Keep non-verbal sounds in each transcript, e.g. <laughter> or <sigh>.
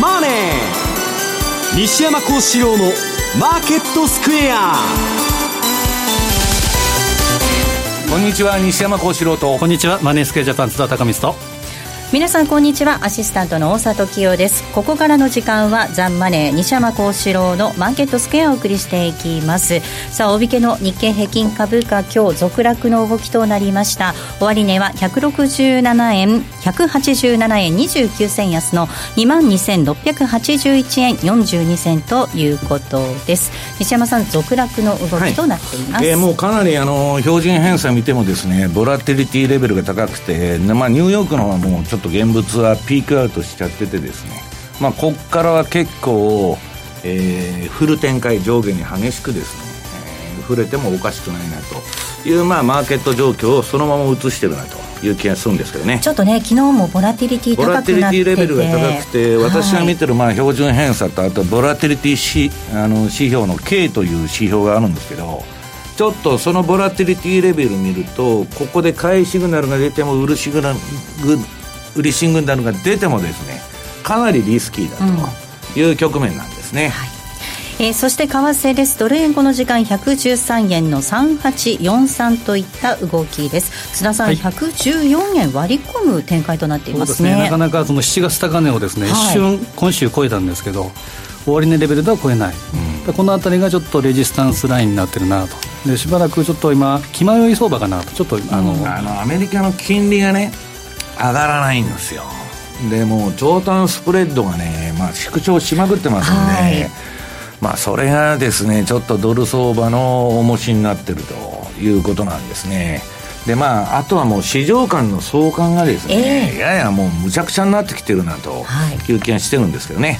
マネー」西山幸四郎の「マーケットスクエア」こんにちは西山幸四郎と。こんにちはマネースクエアジャパン津田隆光と皆さんこんにちは。アシスタントの大里清です。ここからの時間はザンマネー西山幸四郎のマーケットスクエアをお送りしていきます。さあ大引けの日経平均株価今日続落の動きとなりました。終値は167円187円29銭安の22,681円42銭ということです。西山さん続落の動きとなっています、はい、えー、もうかなりあの標準偏差見てもですねボラティリティレベルが高くて、まあ、ニューヨークの方はもうちょっと現物はピークアウトしちゃっててですね、まあ、ここからは結構、えー、フル展開上下に激しくですね、えー、触れてもおかしくないなという、まあ、マーケット状況をそのまま映してるなという気がするんですけどね。ちょっとね昨日もボラティリティ高くなっててボラティリティレベルが高くて、私が見てるまあ標準偏差とあとボラティリティしあの指標の K という指標があるんですけどちょっとそのボラティリティレベル見るとここで買いシグナルが出ても売るシグナル売りシングルが出てもですねかなりリスキーだという局面なんですね、うんはい。えー、そして為替です。ドル円この時間113円の3843といった動きです。須田さん、はい、114円割り込む展開となっていますね、ね、なかなかその7月高値をですね、はい、一瞬今週超えたんですけど終値レベルでは超えない、うん、この辺りがちょっとレジスタンスラインになってるなと。でしばらくちょっと今気迷い相場かなと。ちょっとあの、うん、あのアメリカの金利がね上がらないんですよ。でも長短スプレッドがね、まあ、縮小しまくってますんで、はい、まあ、それがですねちょっとドル相場の重しになってるということなんですね。でまああとはもう市場間の相関がですね、えー、ややもうむちゃくちゃになってきてるなとい。う気がしてるんですけどね、はい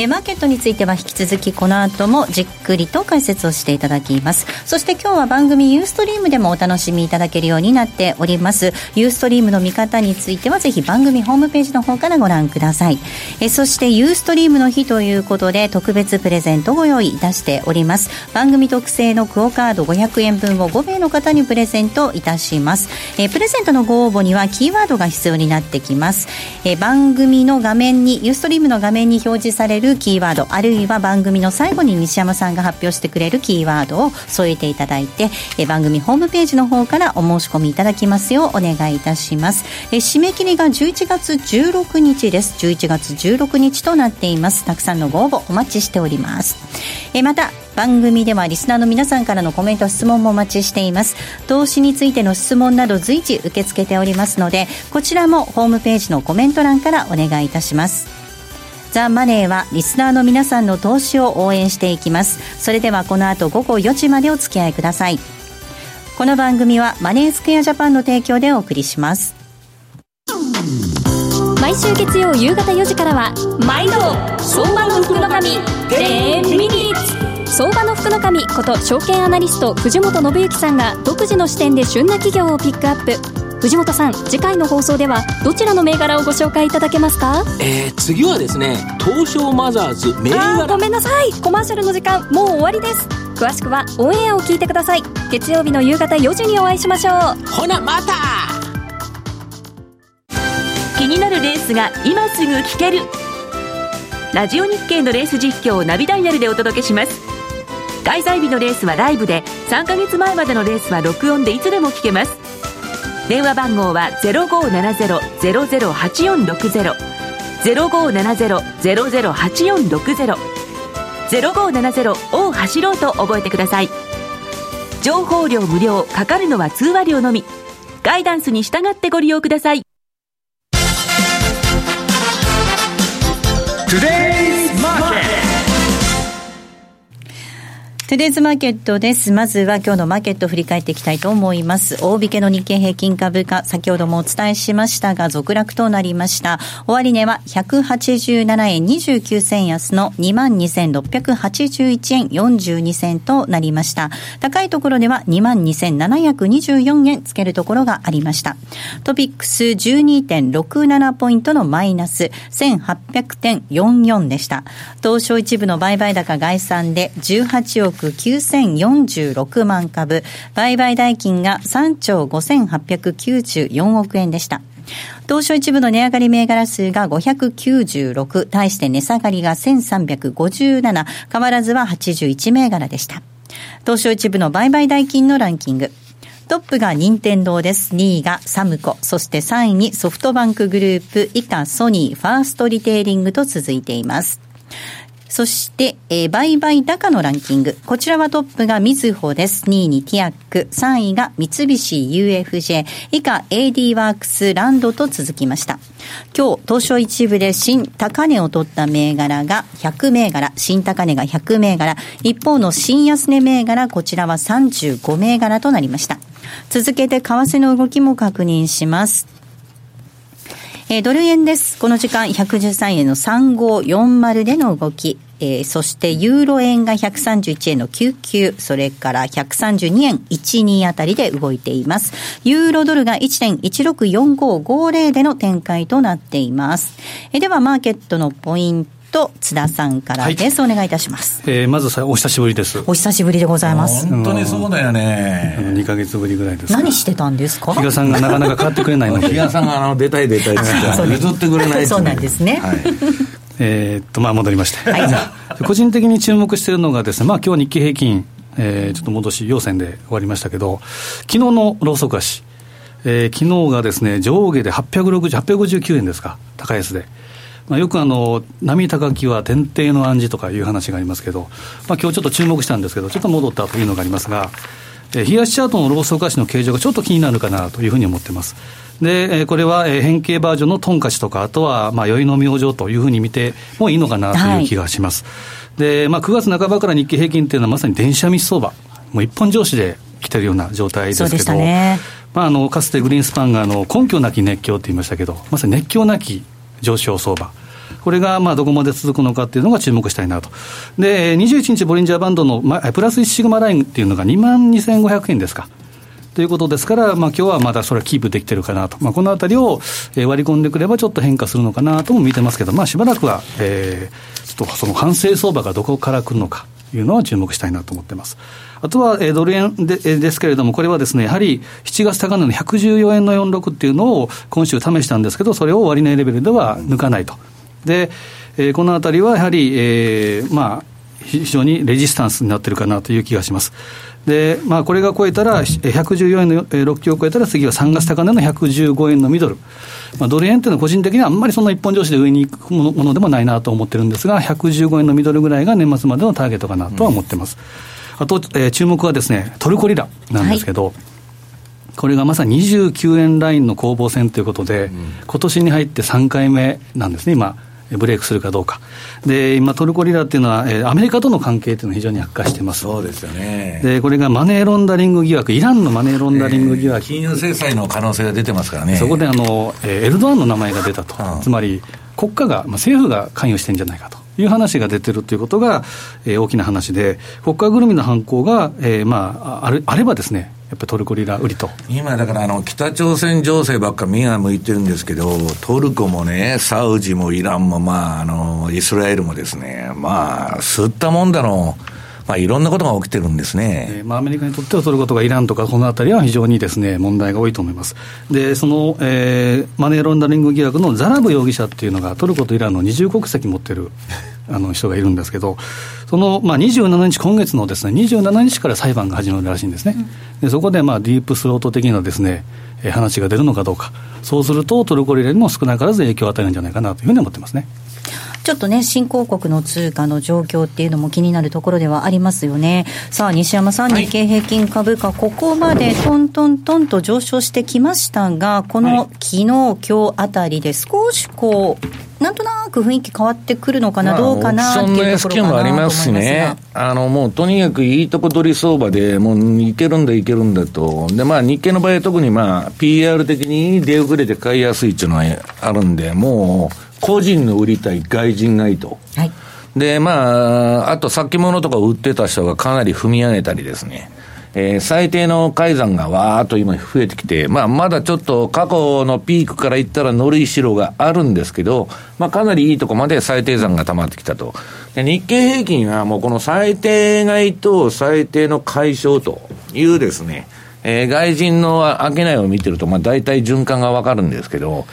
え、マーケットについては引き続きこの後もじっくりと解説をしていただきます。そして今日は番組ユーストリームでもお楽しみいただけるようになっております。ユーストリームの見方についてはぜひ番組ホームページの方からご覧ください。え、そしてユーストリームの日ということで特別プレゼントをご用意いたしております。番組特製のクオカード500円分を5名の方にプレゼントいたします、え、プレゼントのご応募にはキーワードが必要になってきます、え、番組の画面にユーストリームの画面に表示されるキーワードあるいは番組の最後に西山さんが発表してくれるキーワードを添えていただいてえ番組ホームページの方からお申し込みいただきますようお願いいたします。え締め切りが11月16日です。11月16日となっています。たくさんのご応募お待ちしております。えまた番組ではリスナーの皆さんからのコメント質問もお待ちしています。投資についての質問など随時受け付けておりますのでこちらもホームページのコメント欄からお願いいたします。ザ・マネーはリスナーの皆さんの投資を応援していきます。それではこの後午後4時までお付き合いください。この番組はマネースクエアジャパンの提供でお送りします。毎週月曜夕方4時からは毎度相場の福の神10ミニッツ相場の福の神こと証券アナリスト藤本信之さんが独自の視点で旬な企業をピックアップ。藤本さん次回の放送ではどちらの銘柄をご紹介いただけますか？えー、次はですね東証マザーズ銘柄。ごめんなさい。コマーシャルの時間もう終わりです。詳しくはオンエアを聞いてください。月曜日の夕方4時にお会いしましょう。ほなまた。気になるレースが今すぐ聞ける。ラジオ日経のレース実況をナビダイヤルでお届けします。開催日のレースはライブで3ヶ月前までのレースは録音でいつでも聞けます電話番号は0570-008460 0570-008460 0570を走ろうと覚えてください。情報量無料かかるのは通話料のみ。ガイダンスに従ってご利用ください。Today トゥデイズマーケットです。まずは今日のマーケットを振り返っていきたいと思います。大引けの日経平均株価、先ほどもお伝えしましたが、続落となりました。終値は187円29銭安の22,681円42銭となりました。高いところでは22,724円つけるところがありました。トピックス12.67ポイントのマイナス1800.44でした。東証一部の売買高概算で18億9046万株、売買代金が3兆5894億円でした。東証一部の値上がり銘柄数が596、対して値下がりが1357、変わらずは81銘柄でした。東証一部の売買代金のランキング。トップが任天堂です。2位がサムコ。そして3位にソフトバンクグループ、以下ソニー、ファーストリテイリングと続いています。そして、えー、売買高のランキング。こちらはトップがみずほです。2位にティアック。3位が三菱 UFJ。以下 AD ワークスランドと続きました。今日、東証一部で新高値を取った銘柄が100銘柄。新高値が100銘柄。一方の新安値銘柄、こちらは35銘柄となりました。続けて為替の動きも確認します。えー、ドル円です。この時間113円の3540での動き。えー、そしてユーロ円が131円の99、それから132円12あたりで動いています。ユーロドルが1.164550での展開となっています。えー、ではマーケットのポイント。と津田さんからです、はい、お願いいたします、えー、まずさお久しぶりです。お久しぶりでございます。本当にそうだよね。2か月ぶりぐらいです何してたんですか？比嘉さんがなかなか変わってくれないので。比嘉さんがあの出たい出たいって譲ってくれないそうなんですね、はい。えっとまあ戻りまして、はい、個人的に注目しているのがですねまあ今日日経平均えー、ちょっと戻し要線で終わりましたけど昨日のローソク足えー、昨日がですね上下で860、859円ですか、高安で。まあ、よくあの波高きは天帝の暗示とかいう話がありますけど、まあ今日ちょっと注目したんですけど、ちょっと戻ったというのがありますが、えー、冷やしチャートのローソク足の形状がちょっと気になるかなというふうに思ってます。で、えー、これは、えー、変形バージョンのトンカチとか、あとは、まあ、酔いの明星というふうに見てもいいのかなという気がします。はい、で、まあ、9月半ばから日経平均っていうのはまさに電車密相場、もう一本上司で来てるような状態ですけど、ね、まあ、あのかつてグリーンスパンがあの根拠なき熱狂って言いましたけど、まさに熱狂なき上昇相場。これがまあどこまで続くのかっていうのが注目したいなと。で、21日ボリンジャーバンドのプラス1シグマラインっていうのが2万2500円ですか。ということですから、まあ今日はまだそれはキープできてるかなと。まあこのあたりを割り込んでくればちょっと変化するのかなとも見てますけど、まあしばらくは、えー、ちょっとその反省相場がどこから来るのかいうのは注目したいなと思ってます。あとは、えー、ドル円でえですけれども、これはですね、やはり7月高値の114円の46っていうのを今週試したんですけど、それを割値レベルでは抜かないと。で、えー、このあたりはやはり、えー、まあ、非常にレジスタンスになってるかなという気がします。で、まあ、これが超えたら、114円の6強を超えたら、次は3月高値の115円のミドル。まあ、ドル円っていうのは個人的にはあんまりその一本上司で上に行くものでもないなと思ってるんですが、115円のミドルぐらいが年末までのターゲットかなとは思ってます。うん、あと、えー、注目はですね、トルコリラなんですけど、はいこれがまさに29円ラインの攻防戦ということで、うん、今年に入って3回目なんですね、今。ブレイクするかどうか。で、今、トルコリラっていうのは、えー、アメリカとの関係っていうのは非常に悪化してます。そうですよね。で、これがマネーロンダリング疑惑、イランのマネーロンダリング疑惑。えー、金融制裁の可能性が出てますからね。そこで、あの、えー、エルドアンの名前が出たと。うん、つまり、国家が、まあ、政府が関与してんじゃないかと。いう話が出てるということが、えー、大きな話で、国家ぐるみの犯行が、えーまあ、あれあればですね、やっぱトルコリラ売りと今だからあの北朝鮮情勢ばっか目が向いてるんですけど、トルコもね、サウジもイランも、まあ、あのイスラエルもですね、まあ、吸ったもんだろう。まあ、いろんなことが起きてるんですね、えー、まあ、アメリカにとってはトルコとかイランとか、このあたりは非常にですね問題が多いと思います。で、その、えー、マネーロンダリング疑惑のザラブ容疑者っていうのが、トルコとイランの二重国籍持ってる <laughs> あの人がいるんですけど、その、まあ、27日、今月のですね、27日から裁判が始まるらしいんですね。でそこで、まあ、ディープスロート的なですね、え話が出るのかどうか。そうすると、トルコリラにも少なからず影響を与えるんじゃないかなというふうに思ってますね。ちょっとね、新興国の通貨の状況っていうのも気になるところではありますよね。さあ、西山さん、日経平均株価、ここまでトントントンと上昇してきましたが、この昨日、今日あたりで少しこう、なんとなく雰囲気変わってくるのかな、どうかなっていうところかなもありますしね、あのもうとにかくいいとこ取り相場で、もういけるんだ、いけるんだと、でまあ、日経の場合は特に、まあ、PR 的に出遅れて買いやすいっていうのはあるんで、もう個人の売りたい、外人がいいと。はいで、まあ、あと先物とか売ってた人がかなり踏み上げたりですね。えー、最低の改ざんがわーっと今増えてきて、まあ、まだちょっと過去のピークからいったら乗りしろがあるんですけど、まあ、かなりいいとこまで最低残が溜まってきたと。で日経平均はもうこの最低買いと最低の解消というですね、えー、外人の商いを見てると、まあ、大体循環がわかるんですけど、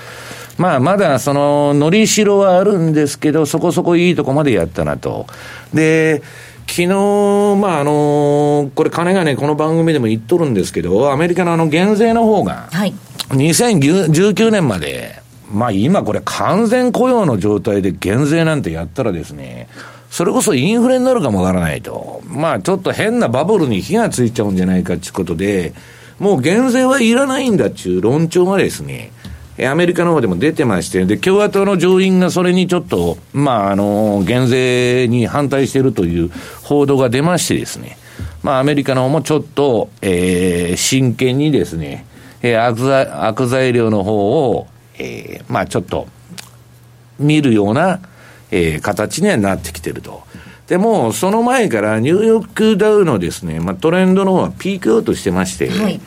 まあ、まだその、のりしろはあるんですけど、そこそこいいとこまでやったなと。で、昨日、まあ、あの、これ金がね、この番組でも言っとるんですけど、アメリカのあの減税の方が、はい、2019年まで、まあ今これ完全雇用の状態で減税なんてやったらですね、それこそインフレになるかもわからないと。まあちょっと変なバブルに火がついちゃうんじゃないかっていうことで、もう減税はいらないんだっていう論調がですね、アメリカの方でも出てまして、で、共和党の上院がそれにちょっと、まあ、あの、減税に反対しているという報道が出ましてですね、まあ、アメリカの方もちょっと、えー、真剣にですね、えー、悪材悪材料の方を、えー、まあ、ちょっと、見るような、えー、形にはなってきてると。でも、その前からニューヨークダウのですね、まあ、トレンドの方はピークアウトしてまして、はい、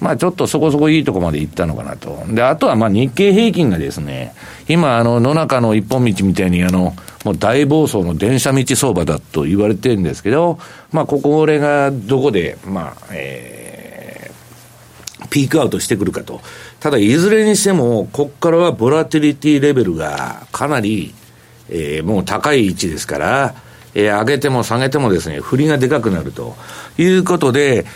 まあちょっとそこそこいいとこまで行ったのかなと。で、あとはまあ日経平均がですね、今あの野中の一本道みたいにあの、もう大暴走の電車道相場だと言われてるんですけど、まあここ俺がどこで、まあ、えー、ピークアウトしてくるかと。ただいずれにしても、ここからはボラティリティレベルがかなり、えー、もう高い位置ですから、えー、上げても下げてもですね、振りがでかくなるということで、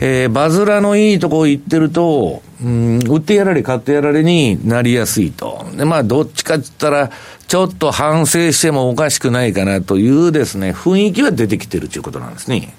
えー、バズラのいいとこ行ってると、うん、売ってやられ、買ってやられになりやすいと。で、まあ、どっちかって言ったら、ちょっと反省してもおかしくないかなというですね、雰囲気は出てきてるということなんですね。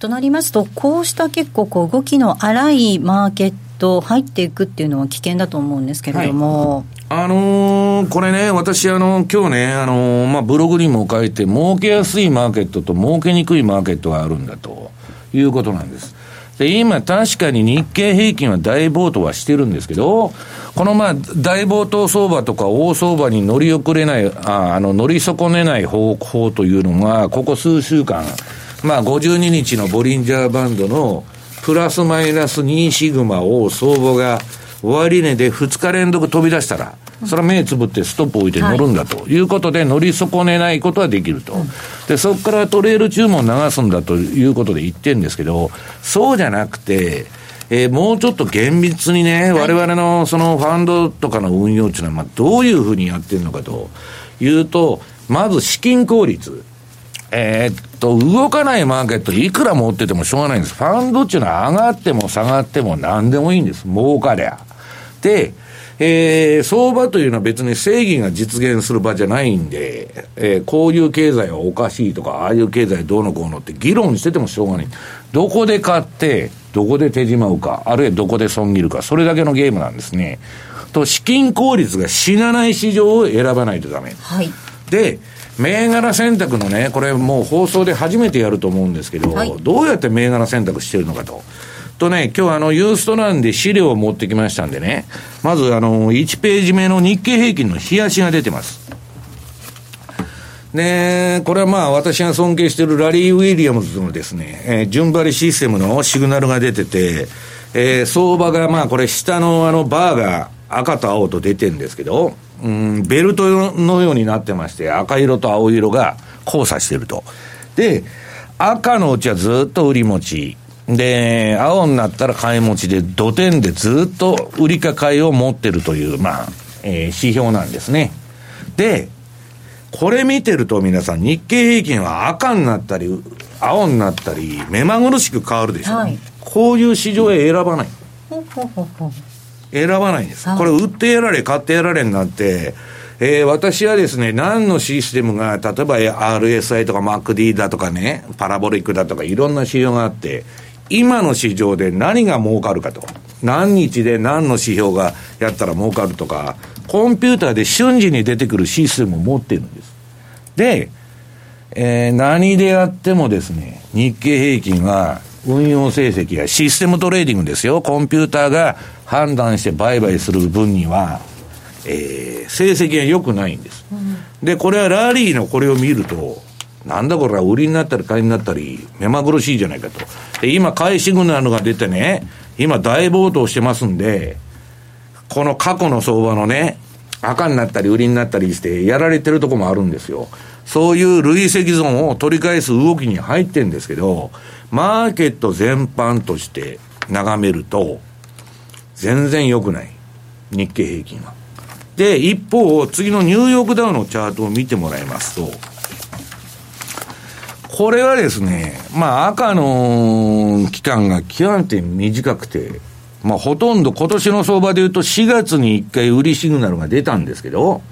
となりますと、こうした結構こう動きの荒いマーケット入っていくっていうのは危険だと思うんですけれども。はい、あのー、これね、私、あの、今日ね、あのー、まあ、ブログにも書いて、儲けやすいマーケットと儲けにくいマーケットがあるんだということなんです。で、今確かに日経平均は大暴騰はしてるんですけど、このまあ、大暴騰相場とか大相場に乗り遅れない、ああの、乗り損ねない方法というのが、ここ数週間、まあ、52日のボリンジャーバンドのプラスマイナス2シグマを相場が終値で2日連続飛び出したら、それは目つぶってストップ置いて乗るんだということで、乗り損ねないことはできると。で、そこからトレール注文流すんだということで言ってるんですけど、そうじゃなくて、えー、もうちょっと厳密にね、われわれのそのファンドとかの運用っていうのは、まあ、どういうふうにやってるのかというと、まず資金効率。えー、っと、動かないマーケットいくら持っててもしょうがないんです。ファンドっていうのは上がっても下がっても何でもいいんです。儲かりゃ。で、えー、相場というのは別に正義が実現する場じゃないんで、えー、こういう経済はおかしいとか、ああいう経済どうのこうのって議論しててもしょうがない。どこで買って、どこで手締まうか、あるいはどこで損切るか、それだけのゲームなんですね。と、資金効率が死なない市場を選ばないとダメ。はい。で、銘柄選択のね、これもう放送で初めてやると思うんですけど、はい、どうやって銘柄選択してるのかと。とね、今日あの、ユーストなんで資料を持ってきましたんでね、まずあの、1ページ目の日経平均の冷やしが出てます。で、これはまあ私が尊敬しているラリー・ウィリアムズのですね、えー、順張りシステムのシグナルが出てて、えー、相場がまあこれ下のあのバーが赤と青と出てるんですけど、うん、ベルトのようになってまして、赤色と青色が交差してると。で、赤のうちはずっと売り持ち、で、青になったら買い持ちで、土点でずっと売りか買いを持ってるという、まあ、えー、指標なんですね。で、これ見てると皆さん、日経平均は赤になったり、青になったり、目まぐるしく変わるでしょ。はい、こういう市場へ選ばない。選ばないんです。これ、売ってやられ、買ってやられになって、えー、私はですね、何のシステムが、例えば RSI とか MacD だとかね、パラボリックだとかいろんな指標があって、今の市場で何が儲かるかと。何日で何の指標がやったら儲かるとか、コンピューターで瞬時に出てくるシステムを持ってるんです。で、えー、何でやってもですね、日経平均は運用成績やシステムトレーディングですよ。コンピューターが判断して売買する分には、えー、成績が良くないんです。うん、で、これはラリーのこれを見ると、なんだこれは売りになったり買いになったり、目まぐるしいじゃないかと。で、今、買いシグナルが出てね、今大暴騰してますんで、この過去の相場のね、赤になったり売りになったりして、やられてるとこもあるんですよ。そういう累積損を取り返す動きに入ってんですけど、マーケット全般として眺めると、全然良くない。日経平均は。で、一方、次のニューヨークダウのチャートを見てもらいますと、これはですね、まあ赤の期間が極めて短くて、まあほとんど今年の相場で言うと4月に1回売りシグナルが出たんですけど、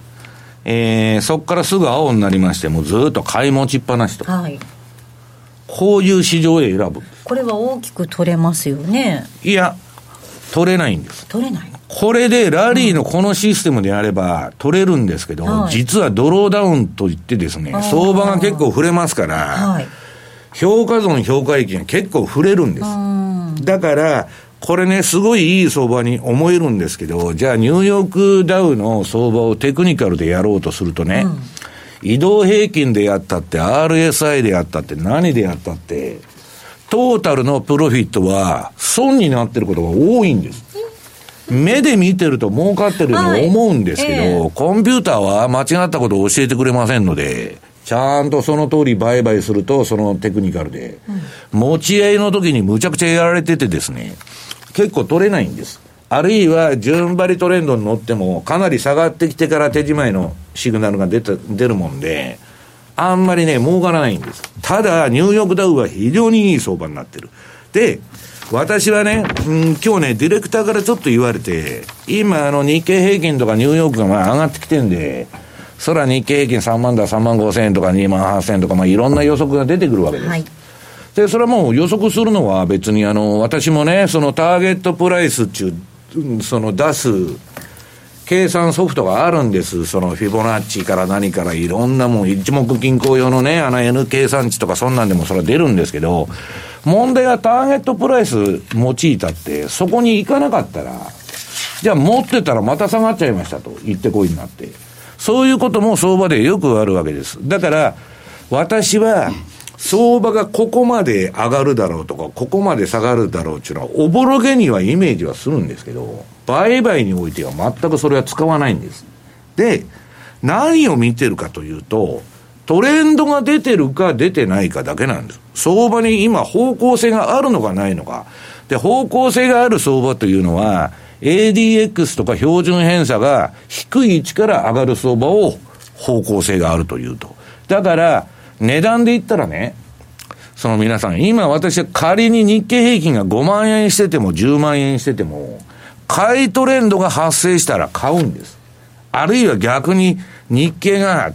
えー、そこからすぐ青になりまして、もうずっと買い持ちっぱなしと。はい。こういう市場へ選ぶ。これは大きく取れますよね。いや、取れないんです。取れないこれでラリーのこのシステムであれば取れるんですけど、はい、実はドローダウンといってですね、相場が結構触れますから、はい、評価損、評価益が結構触れるんです。だから、これね、すごいいい相場に思えるんですけど、じゃあニューヨークダウの相場をテクニカルでやろうとするとね、うん、移動平均でやったって、RSI でやったって、何でやったって、トータルのプロフィットは損になってることが多いんです。目で見てると儲かってるように思うんですけど、はいえー、コンピューターは間違ったことを教えてくれませんので、ちゃんとその通り売買すると、そのテクニカルで、うん、持ち合いの時にむちゃくちゃやられててですね、結構取れないんです。あるいは、順張りトレンドに乗っても、かなり下がってきてから手仕舞いのシグナルが出た出るもんで、あんまりね、儲からないんです。ただ、ニューヨークダウは非常にいい相場になってる。で、私はね、うん、今日ね、ディレクターからちょっと言われて、今、あの、日経平均とかニューヨークがまあ上がってきてんで、そら日経平均3万だ、3万5千円とか2万8千円とか、まあいろんな予測が出てくるわけです。はい、で、それはもう予測するのは別にあの、私もね、そのターゲットプライスっていう、その出す、計算ソフトがあるんです。そのフィボナッチから何からいろんなもん、一目均衡用のね、あの N 計算値とかそんなんでもそれは出るんですけど、問題はターゲットプライス用いたって、そこに行かなかったら、じゃあ持ってたらまた下がっちゃいましたと言ってこいになって。そういうことも相場でよくあるわけです。だから、私は、相場がここまで上がるだろうとか、ここまで下がるだろうっていうのは、おぼろげにはイメージはするんですけど、売買においては全くそれは使わないんです。で、何を見てるかというと、トレンドが出てるか出てないかだけなんです。相場に今方向性があるのかないのか。で、方向性がある相場というのは、ADX とか標準偏差が低い位置から上がる相場を方向性があるというと。だから、値段で言ったらね、その皆さん、今私は仮に日経平均が5万円してても10万円してても、買いトレンドが発生したら買うんです。あるいは逆に日経が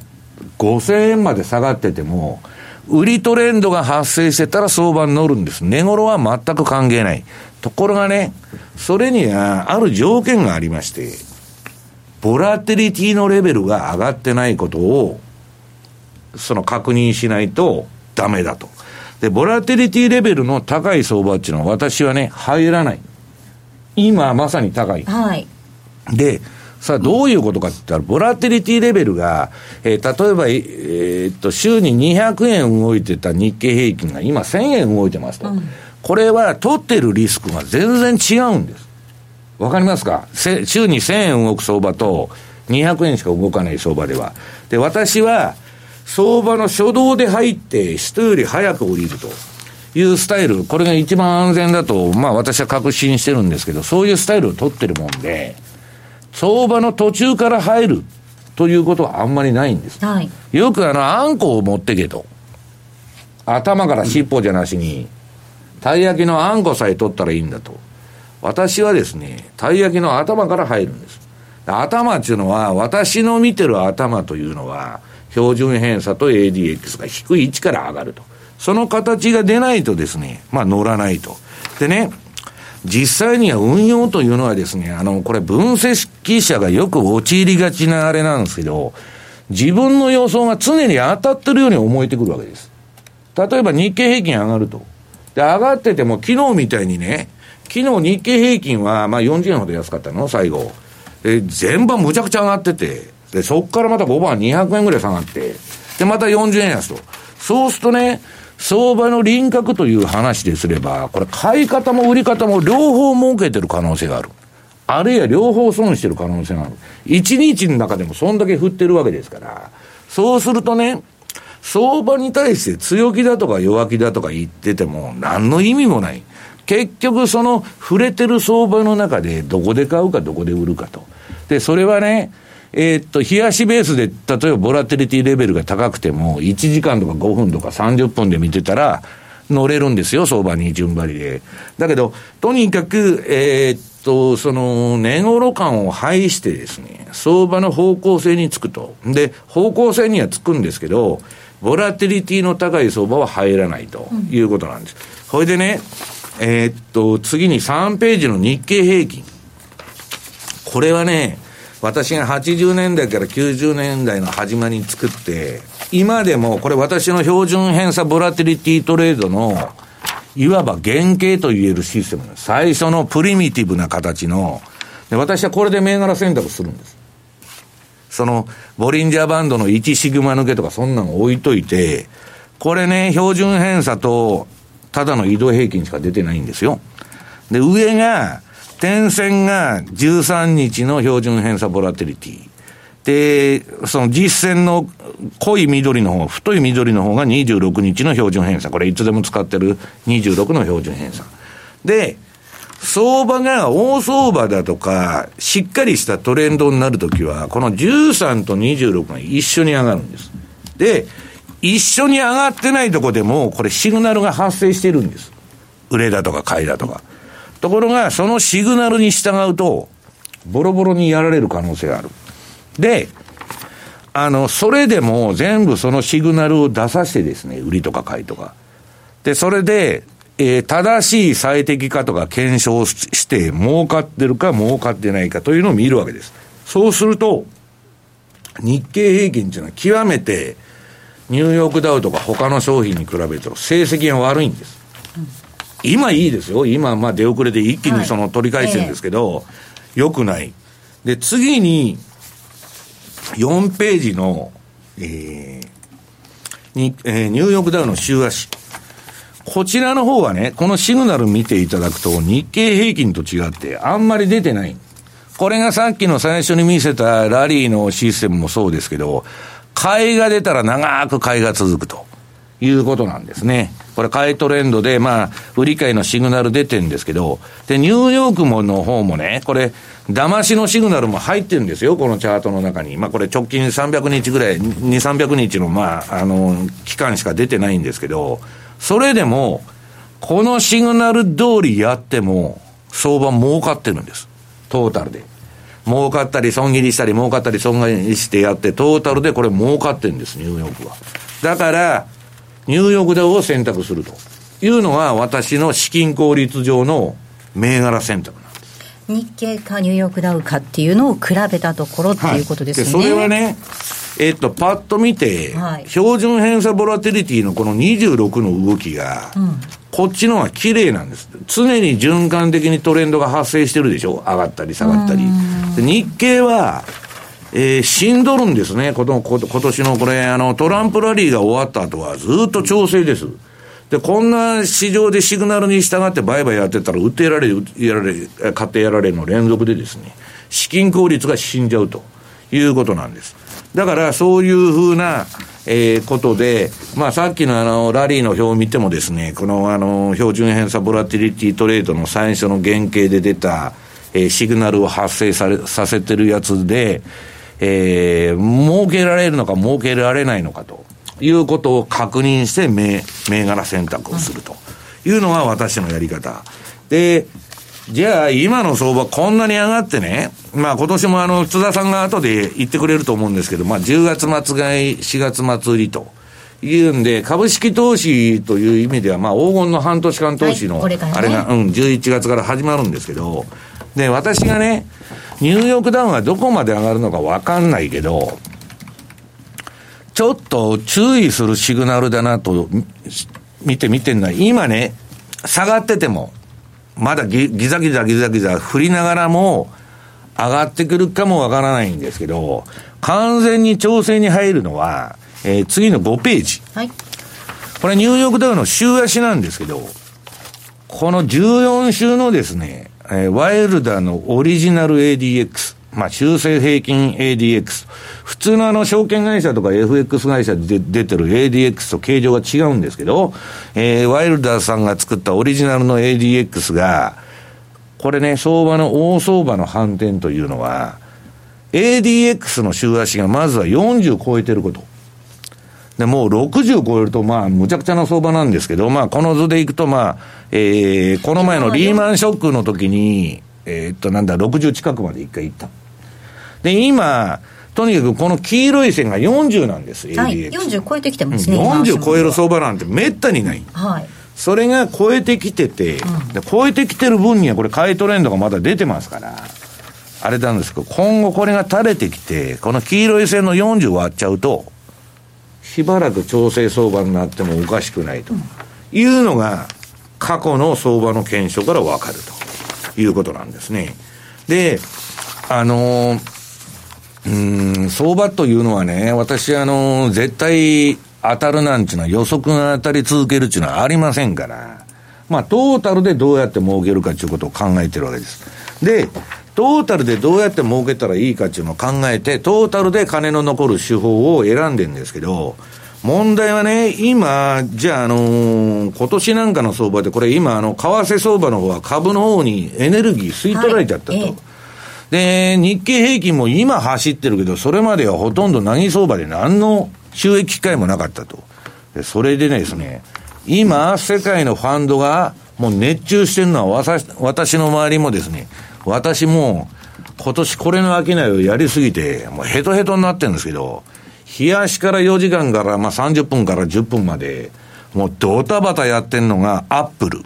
5000円まで下がってても、売りトレンドが発生してたら相場に乗るんです。値頃は全く関係ない。ところがね、それにはある条件がありまして、ボラテリティのレベルが上がってないことを、その確認しないとダメだと。で、ボラテリティレベルの高い相場っていうのは私はね、入らない。今まさに高い。はい。で、さあ、どういうことかって言ったら、ボラテリティレベルが、えー、例えば、えー、っと、週に200円動いてた日経平均が今1000円動いてますと。うん、これは、取ってるリスクが全然違うんです。わかりますか？週に1000円動く相場と、200円しか動かない相場では。で、私は、相場の初動で入って、人より早く降りると。いうスタイル、これが一番安全だと、まあ私は確信してるんですけど、そういうスタイルを取ってるもんで、相場の途中から入るということはあんまりないんです。はい、よくあの、あんこを持ってけと。頭から尻尾じゃなしに、たい焼きのあんこさえ取ったらいいんだと。私はですね、たい焼きの頭から入るんです。頭っていうのは、私の見てる頭というのは、標準偏差と ADX が低い位置から上がると。その形が出ないとですね、まあ乗らないと。でね、実際には運用というのはですね、あの、これ分析者がよく陥りがちなあれなんですけど、自分の予想が常に当たってるように思えてくるわけです。例えば日経平均上がると。で、上がってても昨日みたいにね、昨日日経平均はまあ40円ほど安かったの、最後。で、全番むちゃくちゃ上がってて、で、そっからまた5番200円ぐらい下がって、で、また40円安と。そうするとね、相場の輪郭という話ですれば、これ買い方も売り方も両方儲けてる可能性がある。あるいは両方損してる可能性がある。一日の中でもそんだけ振ってるわけですから、そうするとね、相場に対して強気だとか弱気だとか言ってても何の意味もない。結局その触れてる相場の中でどこで買うかどこで売るかと。で、それはね、えー、っと、冷やしベースで、例えばボラテリティレベルが高くても、1時間とか5分とか30分で見てたら、乗れるんですよ、相場に順張りで。だけど、とにかく、えー、っと、その、値頃感を排してですね、相場の方向性につくと。で、方向性にはつくんですけど、ボラテリティの高い相場は入らないということなんです。そ、うん、れでね、えー、っと、次に3ページの日経平均。これはね、私が80年代から90年代の始まりに作って、今でもこれ私の標準偏差ボラティリティトレードの、いわば原型と言えるシステムです。最初のプリミティブな形の、で私はこれで銘柄選択するんです。その、ボリンジャーバンドの1シグマ抜けとかそんなの置いといて、これね、標準偏差と、ただの移動平均しか出てないんですよ。で、上が、点線が13日の標準偏差ボラテリティ。で、その実線の濃い緑の方、太い緑の方が26日の標準偏差。これいつでも使ってる26の標準偏差。で、相場が大相場だとか、しっかりしたトレンドになるときは、この13と26が一緒に上がるんです。で、一緒に上がってないとこでも、これシグナルが発生してるんです。売れだとか買いだとか。ところが、そのシグナルに従うと、ボロボロにやられる可能性がある。で、あの、それでも全部そのシグナルを出させてですね、売りとか買いとか。で、それで、えー、正しい最適化とか検証して、儲かってるか儲かってないかというのを見るわけです。そうすると、日経平均っていうのは極めて、ニューヨークダウとか他の商品に比べると成績が悪いんです。今いいですよ。今、まあ出遅れで一気にその取り返してるんですけど、はいくない。で、次に、4ページの、えー、に、えー、ニューヨークダウの週足。こちらの方はね、このシグナル見ていただくと、日経平均と違って、あんまり出てない。これがさっきの最初に見せたラリーのシステムもそうですけど、買いが出たら長く買いが続くということなんですね。これ買いトレンドで、まあ、売り買いのシグナル出てるんですけど、で、ニューヨークもの方もね、これ、騙しのシグナルも入ってるんですよ、このチャートの中に。まあ、これ直近300日ぐらい、2、300日の、まあ、あの、期間しか出てないんですけど、それでも、このシグナル通りやっても、相場儲かってるんです。トータルで。儲かったり損切りしたり儲かったり損切りしてやって、トータルでこれ儲かってるんです、ニューヨークは。だから、ニューヨークダウを選択するというのが私の資金効率上の銘柄選択なんです。日経かニューヨークダウかっていうのを比べたところっていうことですね。はい、それはね、えっと、パッと見て、はい、標準偏差ボラティリティのこの26の動きが、うん、こっちの方が綺麗なんです。常に循環的にトレンドが発生してるでしょ上がったり下がったり。日経は、えー、死んどるんですね。この、今年のこれ、あの、トランプラリーが終わった後はずっと調整です。で、こんな市場でシグナルに従って売買やってたら、売ってやられる、やられ、買ってやられるの連続でですね、資金効率が死んじゃうということなんです。だから、そういうふうな、えー、ことで、まあ、さっきのあの、ラリーの表を見てもですね、このあの、標準偏差ボラティリティトレードの最初の原型で出た、えー、シグナルを発生され、させてるやつで、えー、儲けられるのか儲けられないのかということを確認して銘銘柄選択をするというのが私のやり方。で、じゃあ今の相場こんなに上がってね、まあ今年もあの津田さんが後で言ってくれると思うんですけど、まあ10月末買い、4月末売りと。いうんで、株式投資という意味では、まあ黄金の半年間投資の、あれが、うん、11月から始まるんですけど、で、私がね、ニューヨークダウンはどこまで上がるのかわかんないけど、ちょっと注意するシグナルだなと見て見てんのは、今ね、下がってても、まだギギザギザギザギザ振りながらも、上がってくるかもわからないんですけど、完全に調整に入るのは、えー、次の5ページ。はい。これニューヨークダウンの週足なんですけど、この14週のですね、えー、ワイルダーのオリジナル ADX、まあ、修正平均 ADX。普通のあの、証券会社とか FX 会社で出てる ADX と形状が違うんですけど、えー、ワイルダーさんが作ったオリジナルの ADX が、これね、相場の大相場の反転というのは、ADX の週足がまずは40超えてること。で、もう60超えると、まあ、むちゃくちゃな相場なんですけど、まあ、この図でいくと、まあ、えー、この前のリーマンショックの時に、えー、っと、なんだ、60近くまで一回行った。で、今、とにかくこの黄色い線が40なんです、はい、40超えてきてますね。40超える相場なんてめったにない。はい。それが超えてきてて、うん、で超えてきてる分にはこれ買いトレンドがまだ出てますから、あれなんですけど、今後これが垂れてきて、この黄色い線の40割っちゃうと、しばらく調整相場になってもおかしくないというのが、過去の相場の検証からわかるということなんですね。で、あのー、うん、相場というのはね、私、あの、絶対当たるなんちゅうのは予測が当たり続けるっていうのはありませんから、まあ、トータルでどうやって儲けるかということを考えてるわけです。で、トータルでどうやって儲けたらいいかっていうのを考えて、トータルで金の残る手法を選んでるんですけど、問題はね、今、じゃあ、あのー、今年なんかの相場で、これ今、あの、為替相場の方は株の方にエネルギー吸い取られちゃったと。はいで、日経平均も今走ってるけど、それまではほとんど何相場で何の収益機会もなかったと。でそれでですね、今、世界のファンドがもう熱中してるのは私私の周りもですね、私も今年これの商いをやりすぎて、もうヘトヘトになってるんですけど、冷やしから4時間からまあ30分から10分まで、もうドタバタやってんのがアップル。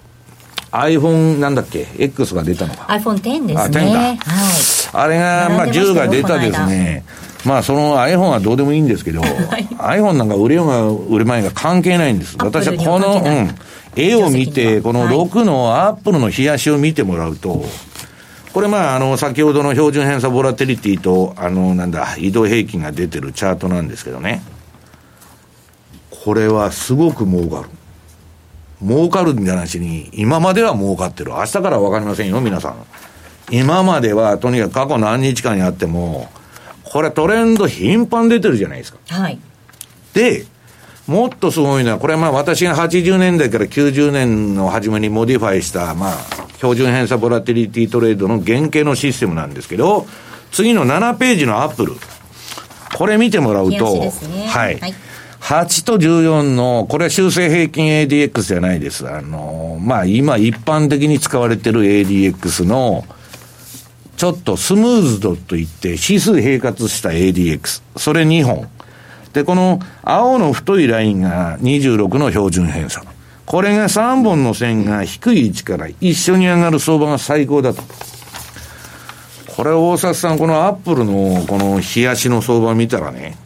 iPhone なんだっけ ?X が出たのか。iPhone10 ですね。あ、はい、あれが、まあ10が出たですね。まあその iPhone はどうでもいいんですけど、<laughs> はい、iPhone なんか売れようが売れまいが関係ないんです。私はこの、うん、絵を見て、この6のアップルの冷やしを見てもらうと、これまあ、あの、先ほどの標準偏差ボラテリティと、あの、なんだ、移動平均が出てるチャートなんですけどね。これはすごく儲かる。儲かるんじゃなしに、今までは儲かってる。明日からはわかりませんよ、皆さん。今までは、とにかく過去何日間やっても、これトレンド頻繁出てるじゃないですか。はい。で、もっとすごいのは、これはまあ私が80年代から90年の初めに modify した、まあ、標準偏差ボラティリティトレードの原型のシステムなんですけど、次の7ページのアップル。これ見てもらうと、ね、はい。はい8と14の、これは修正平均 ADX じゃないです。あの、まあ今一般的に使われてる ADX の、ちょっとスムーズ度といって指数平滑した ADX。それ2本。で、この青の太いラインが26の標準偏差。これが3本の線が低い位置から一緒に上がる相場が最高だと。これ大札さん、このアップルのこの冷やしの相場見たらね、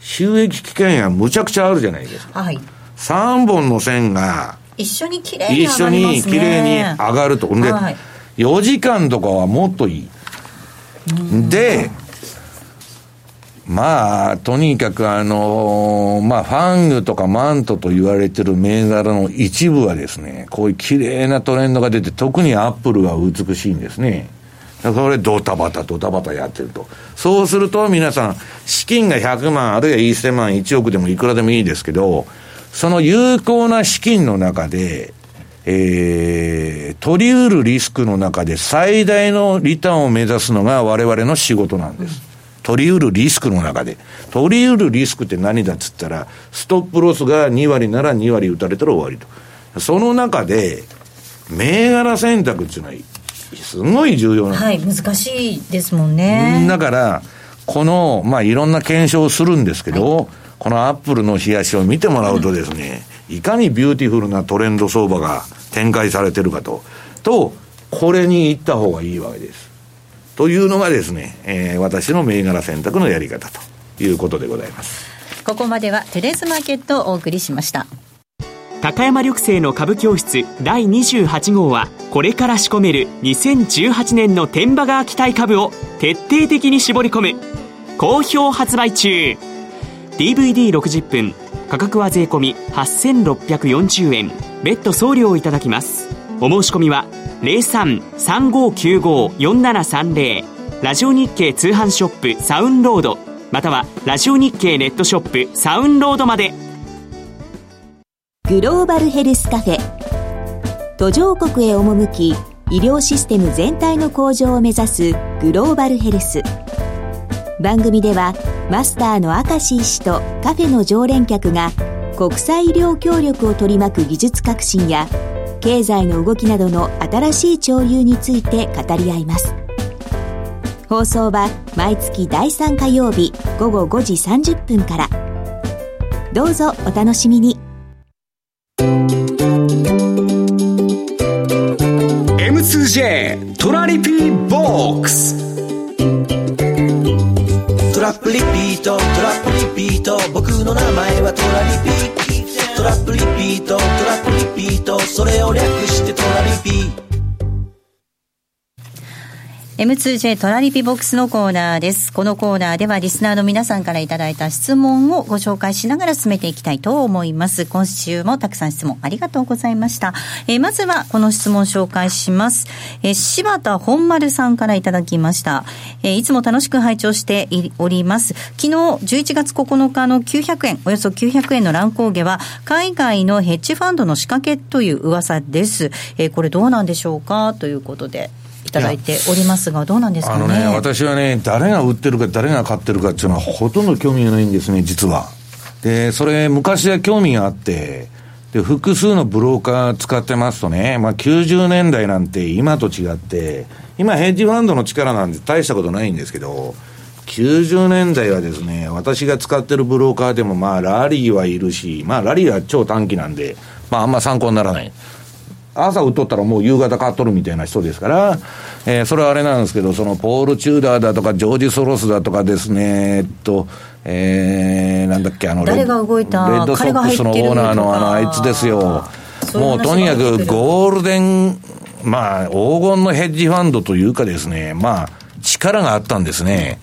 収益期間がむちゃくちゃあるじゃないですか。はい。3本の線が、一緒に綺麗に上がりますね。一緒に綺麗に上がると。で、はい、4時間とかはもっといい。で、まあ、とにかくあのまあ、ファングとかマントと言われてる銘柄の一部はですね、こういう綺麗なトレンドが出て、特にアップルが美しいんですね。だからこれドタバタドタバタやってると。そうすると皆さん、資金が100万あるいは1000万、1億でもいくらでもいいですけど、その有効な資金の中で、えー、取り得るリスクの中で最大のリターンを目指すのが我々の仕事なんです。取り得るリスクの中で。取り得るリスクって何だっつったら、ストップロスが2割なら2割打たれたら終わりと。その中で、銘柄選択っていうのは、すごい重要なはい、難しいですもんね。だから、この、まあ、いろんな検証をするんですけど、はい、このアップルの日足を見てもらうとですね、いかに beautiful なトレンド相場が展開されてるかと、と、これに行った方がいいわけです。というのがですね、えー、私の銘柄選択のやり方ということでございます。ここまではテレスマーケットをお送りしました。高山緑星の株教室第28号はこれから仕込める2018年の天馬川期待株を徹底的に絞り込む好評発売中。DVD60 分価格は税込8640円。別途送料いただきます。お申し込みは03-3595-4730ラジオ日経通販ショップサウンロードまたはラジオ日経ネットショップサウンロードまで。グローバルヘルスカフェ。途上国へ赴き医療システム全体の向上を目指すグローバルヘルス。番組ではマスターの明石医師とカフェの常連客が国際医療協力を取り巻く技術革新や経済の動きなどの新しい潮流について語り合います。放送は毎月第3火曜日午後5時30分から。どうぞお楽しみに。M2J トラリピーボックス。トラップリピートトラップリピート。僕の名前はトラリピトラップリピートトラップリピートそれを略してトラリピート。M2J トラリピボックスのコーナーです。このコーナーではリスナーの皆さんからいただいた質問をご紹介しながら進めていきたいと思います。今週もたくさん質問ありがとうございました。えー、まずはこの質問を紹介します。えー、柴田本丸さんからいただきました。えー、いつも楽しく拝聴しております。昨日11月9日の900円、およそ900円の乱高下は海外のヘッジファンドの仕掛けという噂です。えー、これどうなんでしょうか？ということで。ただいておりますが、どうなんですか、ね、あのね、私はね、誰が売ってるか、誰が買ってるかっていうのは、ほとんど興味がないんですね、実は。で、それ、昔は興味があって、で、複数のブローカー使ってますとね、まあ、90年代なんて今と違って、今、ヘッジファンドの力なんて大したことないんですけど、90年代はですね、私が使ってるブローカーでも、まあ、ラリーはいるし、まあ、ラリーは超短期なんで、まあ、あんま参考にならない。朝売っとったらもう夕方買っとるみたいな人ですから、えー、それはあれなんですけど、そのポール・チューダーだとか、ジョージ・ソロスだとかですね、えっと、えー、なんだっけ、あの誰が動いたレッドソックスのオーナーのあの、あいつですよ。もうとにかくゴールデン、まあ、黄金のヘッジファンドというかですね、まあ、力があったんですね。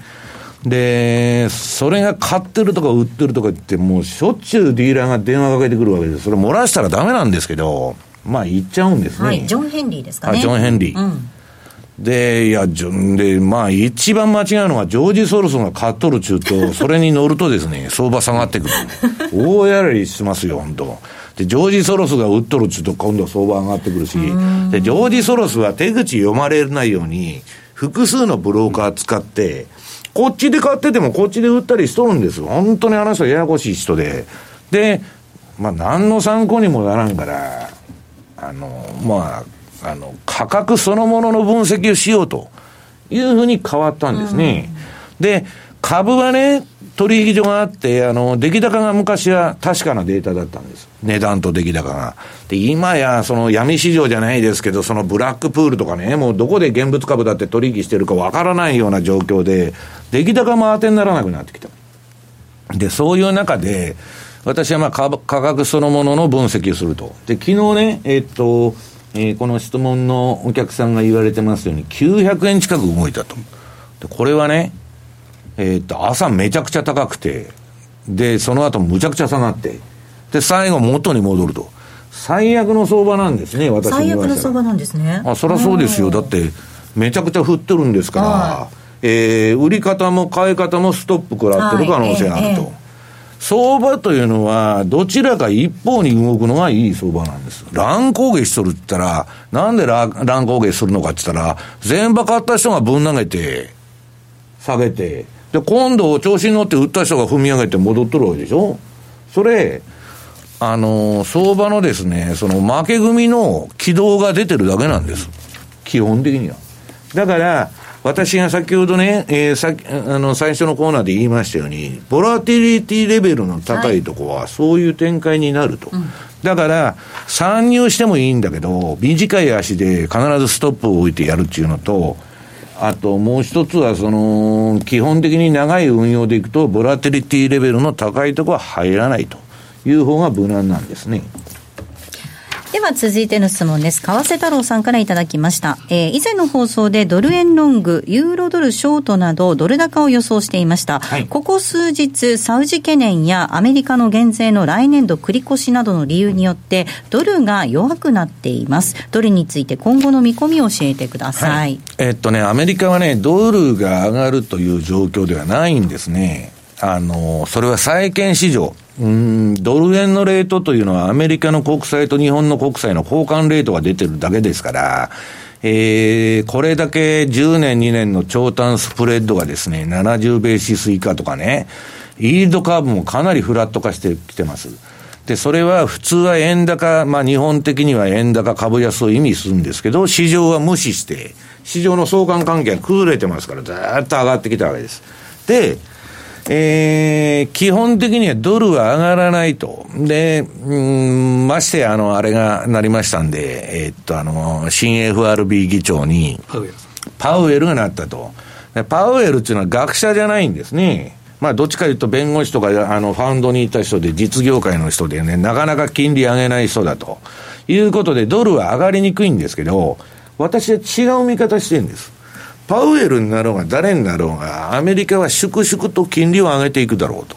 で、それが買ってるとか売ってるとか言って、もうしょっちゅうディーラーが電話かけてくるわけです。それ漏らしたらダメなんですけど、まあ言っちゃうんですね。はい、ジョン・ヘンリーですかね。ジョン・ヘンリー。うんで、いや、じょで、まあ、一番間違うのが、ジョージ・ソロスが買っとる中と、<laughs> それに乗るとですね、相場下がってくる。大やらりしますよ、本当で、ジョージ・ソロスが売っとる中と、今度は相場上がってくるし、で、ジョージ・ソロスは手口読まれないように、複数のブローカー使って、こっちで買ってても、こっちで売ったりしとるんです本当にあの人ややこしい人で。で、まあ、何の参考にもならんから、あの、まあ、あの、価格そのものの分析をしようというふうに変わったんですね。うん、で、株はね、取引所があって、あの、出来高が昔は確かなデータだったんです。値段と出来高が。で、今や、その闇市場じゃないですけど、そのブラックプールとかね、もうどこで現物株だって取引してるかわからないような状況で、出来高も当てにならなくなってきた。で、そういう中で、私はまあ価格そのものの分析をすると。で、昨日ね、えー、っと、えー、この質問のお客さんが言われてますように、900円近く動いたと。で、これはね、えー、っと、朝めちゃくちゃ高くて、で、その後むちゃくちゃ下がって、で、最後元に戻ると。最悪の相場なんですね、私最悪の相場なんですね。あ、そりゃそうですよ。だって、めちゃくちゃ降ってるんですから、えー、売り方も買い方もストップ食らってる可能性があると。相場というのは、どちらか一方に動くのがいい相場なんです。乱高下しとるって言ったら、なんで乱高下するのかって言ったら、全場買った人がぶん投げて、下げて、で、今度調子に乗って売った人が踏み上げて戻っとるわけでしょそれ、あの、相場のですね、その負け組の軌道が出てるだけなんです。基本的には。だから、私が先ほどね、えー、さあの最初のコーナーで言いましたように、ボラティリティレベルの高いところは、そういう展開になると。はいだから、参入してもいいんだけど、短い足で必ずストップを置いてやるっていうのと、あともう一つは、その、基本的に長い運用でいくと、ボラティリティレベルの高いところは入らないという方が無難なんですね。では続いての質問です。為替太郎さんからいただきました。えー、以前の放送でドル円ロング、ユーロドルショートなどドル高を予想していました。はい、ここ数日、サウジ懸念やアメリカの減税の来年度繰り越しなどの理由によって、ドルが弱くなっています。ドルについて今後の見込みを教えてください。はい、えー、っとね、アメリカはね、ドルが上がるという状況ではないんですね。あの、それは債券市場。うん、ドル円のレートというのはアメリカの国債と日本の国債の交換レートが出てるだけですから、えー、これだけ10年、2年の長短スプレッドがですね、70ベーシス以下とかね、イールドカーブもかなりフラット化してきてます。で、それは普通は円高、まあ日本的には円高株安を意味するんですけど、市場は無視して、市場の相関関係が崩れてますから、ずっと上がってきたわけです。で、えー、基本的にはドルは上がらないと。で、うん、ましてあの、あれがなりましたんで、えー、っと、あの、新 FRB 議長に、パウエルがなったと。パウエルっていうのは学者じゃないんですね。まあ、どっちかいうと弁護士とか、あの、ファンドにいた人で、実業界の人でね、なかなか金利上げない人だと。いうことで、ドルは上がりにくいんですけど、私は違う見方してるんです。パウエルになろうが誰になろうが、アメリカは粛々と金利を上げていくだろうと。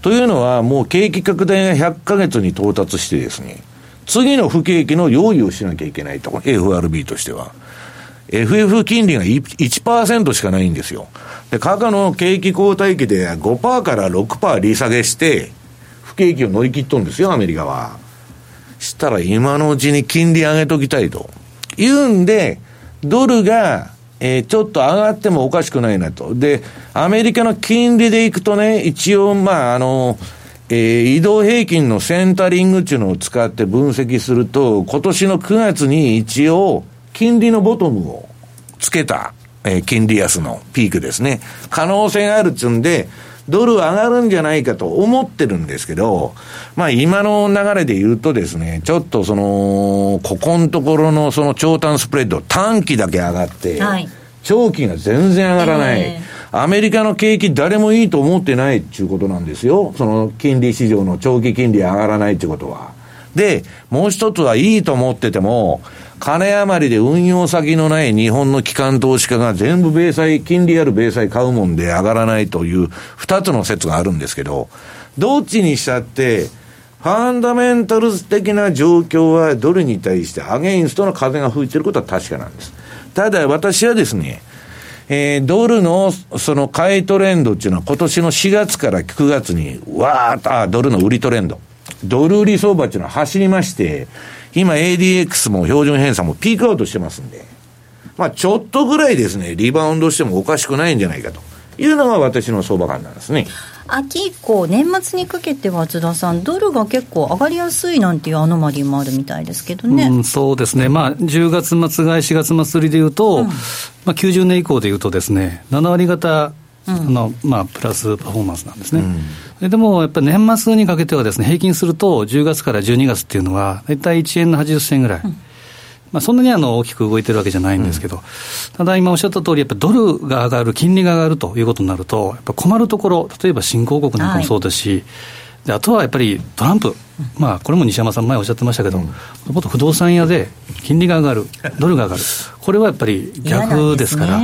というのは、もう景気拡大が100ヶ月に到達してですね、次の不景気の用意をしなきゃいけないと、FRB としては。FF 金利が1%しかないんですよ。で、過去の景気後退期で5%から6%利下げして、不景気を乗り切っとんですよ、アメリカは。したら今のうちに金利上げときたいと。いうんで、ドルが、えー、ちょっと上がってもおかしくないなと。で、アメリカの金利でいくとね、一応、まあ、あの、えー、移動平均のセンタリングっていうのを使って分析すると、今年の9月に一応、金利のボトムをつけた、えー、金利安のピークですね。可能性があるっつうんで、ドル上がるんじゃないかと思ってるんですけど、まあ今の流れで言うとですね、ちょっとその、ここのところのその長短スプレッド、短期だけ上がって、はい、長期が全然上がらない。えー、アメリカの景気誰もいいと思ってないっていうことなんですよ。その金利市場の長期金利上がらないっていうことは。で、もう一つはいいと思ってても、金余りで運用先のない日本の機関投資家が全部米債、金利ある米債買うもんで上がらないという二つの説があるんですけど、どっちにしたって、ファンダメンタルズ的な状況はドルに対してアゲインストの風が吹いてることは確かなんです。ただ私はですね、えー、ドルのその買いトレンドっていうのは今年の4月から9月にわーっと、あ、ドルの売りトレンド。ドル売り相場っていうのは走りまして、今 ADX も標準偏差もピークアウトしてますんで、まあちょっとぐらいですね、リバウンドしてもおかしくないんじゃないかと。いうのが私の相場感なんですね。秋以降、年末にかけては津田さん、ドルが結構上がりやすいなんていうアノマリーもあるみたいですけどね、うん、そうですね、まあ、10月末買い、4月末売りでいうと、うん、まあ、90年以降でいうとですね、7割方、うん、のまあ、プラスパフォーマンスなんですね。うん、でもやっぱり年末にかけてはですね、平均すると10月から12月っていうのは、大体1円の80銭ぐらい。うん。まあ、そんなにあの大きく動いてるわけじゃないんですけど、うん、ただ今おっしゃった通り、やっぱドルが上がる、金利が上がるということになると、やっぱ困るところ、例えば新興国なんかもそうですし、はい、であとはやっぱりトランプ、まあ、これも西山さん、前おっしゃってましたけど、もとと不動産屋で金利が上がる、ドルが上がる、これはやっぱり逆ですから。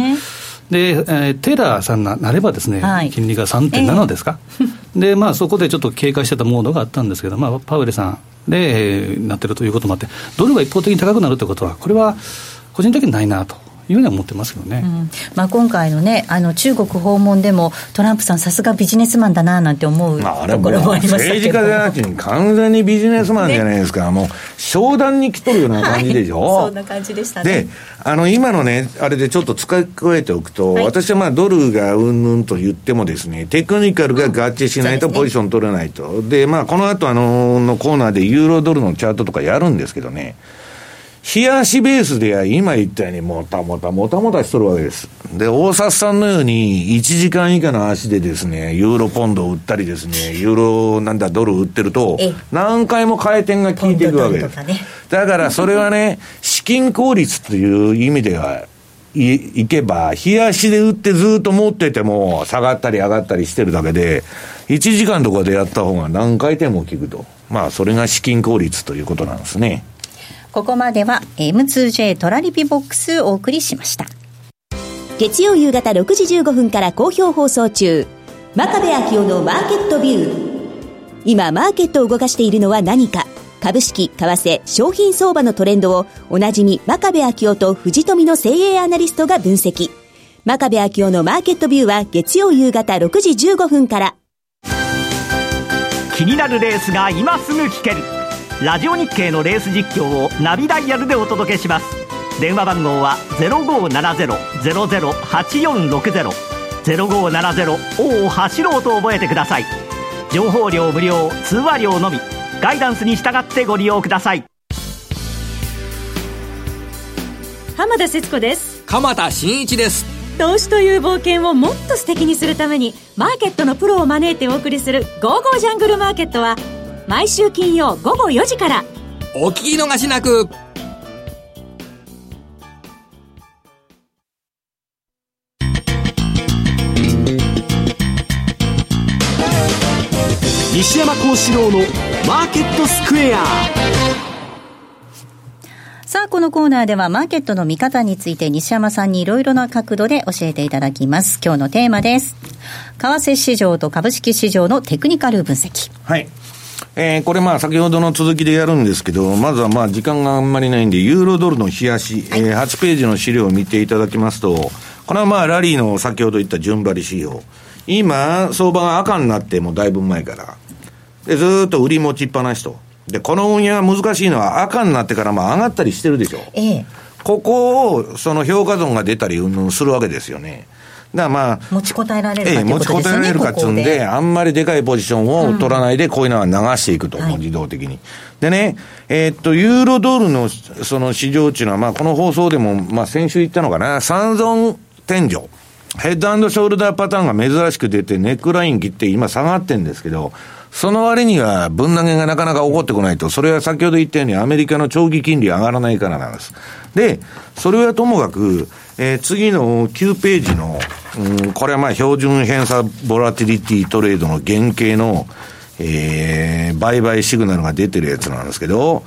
で、えー、テラーさんななればですね、はい、金利が3.7ですか、えー、<laughs> で、まあ、そこでちょっと警戒してたモードがあったんですけど、まあ、パウエルさんで、えー、なってるということもあって、ドルが一方的に高くなるということは、これは個人的にないなと。いうふうには思ってますけどね、うん。まあ、今回のね、あの中国訪問でも、トランプさん、さすがビジネスマンだななんて思うところもありましたけど、政治家じゃなくて、完全にビジネスマンじゃないですか、ね、もう商談に来とるような感じでしょ、はい、そんな感じでしたね。であの今のね、あれでちょっと使い加えておくと、はい、私はまあドルがうんぬんと言ってもですね、テクニカルが合致しないとポジション取れないと。で、ね、まあこの後あののコーナーでユーロドルのチャートとかやるんですけどね、冷やしベースでは今言ったようにもたもたもたもたしとるわけです。で、大札さんのように1時間以下の足でですね、ユーロポンドを売ったりですね、ユーロなんだドル売ってると、何回も回転が効いていくわけです。だからそれはね、<laughs> 資金効率という意味ではいいけば、冷やしで売ってずっと持ってても下がったり上がったりしてるだけで、1時間とかでやった方が何回転も効くと。まあ、それが資金効率ということなんですね。ここまでは M2J トラリピボックスお送りしました。月曜夕方6時15分から好評放送中真壁昭夫のマーケットビュー。今マーケットを動かしているのは何か株式、為替、商品相場のトレンドをおなじみ真壁昭夫と藤富の精鋭アナリストが分析。真壁昭夫のマーケットビューは月曜夕方6時15分から。気になるレースが今すぐ聞けるラジオ日経のレース実況をナビダイヤルでお届けします。電話番号は0570-008460 0570を走ろうと覚えてください。情報料無料通話料のみ。ガイダンスに従ってご利用ください。浜田節子です。鎌田新一です。投資という冒険をもっと素敵にするためにマーケットのプロを招いてお送りする「ゴーゴージャングルマーケット」は毎週金曜午後4時からお聞き逃しなく西山幸四郎のマーケットスクエアさあ、このコーナーではマーケットの見方について西山さんにいろいろな角度で教えていただきます。今日のテーマです。為替市場と株式市場のテクニカル分析。はい。えーこれまあ先ほどの続きでやるんですけど、まずはまあ時間があんまりないんで、ユーロドルの冷やし、えー8ページの資料を見ていただきますと、これはまあラリーの先ほど言った順張り指標。今、相場が赤になってもうだいぶ前から。で、ずーっと売り持ちっぱなしと。で、この運用は難しいのは赤になってからまあ上がったりしてるでしょ。ええ。ここを、その評価損が出たりうんするわけですよね。だからまあ、持ちこたえられるかええ、持ちこ。たえられるかっつうんで、ここあんまりでかいポジションを取らないで、こういうのは流していくと、もう自動的に。でね、えーっと、ユーロドルのその市場っていうのは、まあ、この放送でも、まあ、先週言ったのかな、三尊天井。ヘッドショルダーパターンが珍しく出て、ネックライン切って今下がってんですけど、その割には分投げがなかなか起こってこないと、それは先ほど言ったようにアメリカの長期金利上がらないからなんです。で、それはともかく、えー次の9ページの、うん、これはまあ標準偏差ボラティリティトレードの原型の、えー、売買シグナルが出てるやつなんですけど、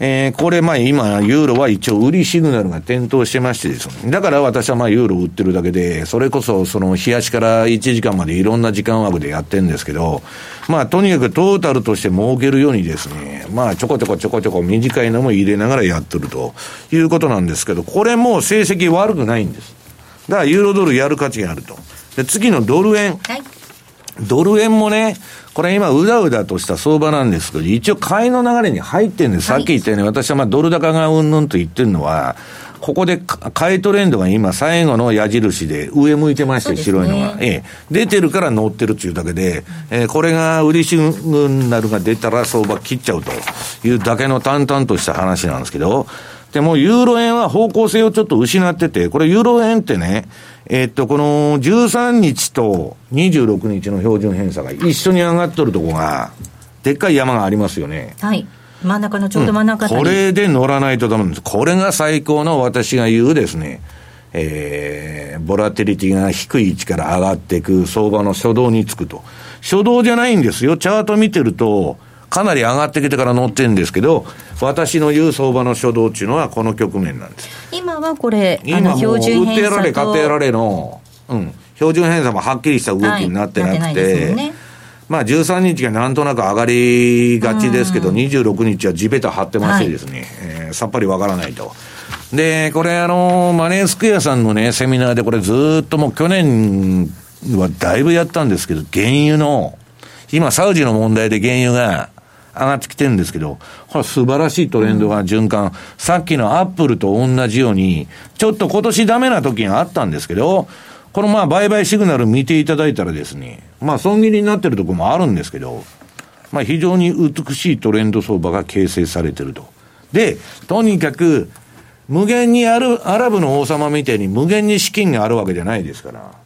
えーこれ、まあ今、ユーロは一応売りシグナルが点灯してましてですね。だから私はまあユーロ売ってるだけで、それこそその冷やしから1時間までいろんな時間枠でやってるんですけど、まあとにかくトータルとして儲けるようにですね、まあちょこちょこちょこちょこ短いのも入れながらやってるということなんですけど、これも成績悪くないんです。だからユーロドルやる価値があると。で、次のドル円。ドル円もね、これ今、うだうだとした相場なんですけど、一応買いの流れに入ってるんです。さっき言ったように、私はまあドル高がうんぬんと言ってるのは、ここでか買いトレンドが今最後の矢印で上向いてまして、白いのが。ええ。出てるから乗ってるっていうだけで、えーこれが売りシグナルが出たら相場切っちゃうというだけの淡々とした話なんですけど、でもユーロ円は方向性をちょっと失ってて、これユーロ円ってね、えーっと、この13日と26日の標準偏差が一緒に上がっとるとこが、でっかい山がありますよね。はい。真ん中のちょうど真ん中あたり、これで乗らないとダメなんです。これが最高の私が言うですね、えー、ボラティリティが低い位置から上がっていく相場の初動につくと。初動じゃないんですよ。チャート見てると、かなり上がってきてから乗ってるんですけど、私の言う相場の初動っていうのはこの局面なんです。今はこれ、あ今もうの標準売ってやられ買ってやられの、うん、標準偏差もはっきりした動きになってなくて、はいね。まあ13日がなんとなく上がりがちですけど、26日は地べた張ってましてですね、えーさっぱりわからないと。で、これあの、マネースクエアさんのね、セミナーでこれずーっともう去年はだいぶやったんですけど、原油の、今サウジの問題で原油が上がってきてるんですけど、これ素晴らしいトレンドが循環。さっきのアップルと同じように、ちょっと今年ダメな時があったんですけど、このまあ売買シグナル見ていただいたらですね、まあ損切りになってるところもあるんですけど、まあ非常に美しいトレンド相場が形成されてると。で、とにかく、無限にある、アラブの王様みたいに無限に資金があるわけじゃないですから、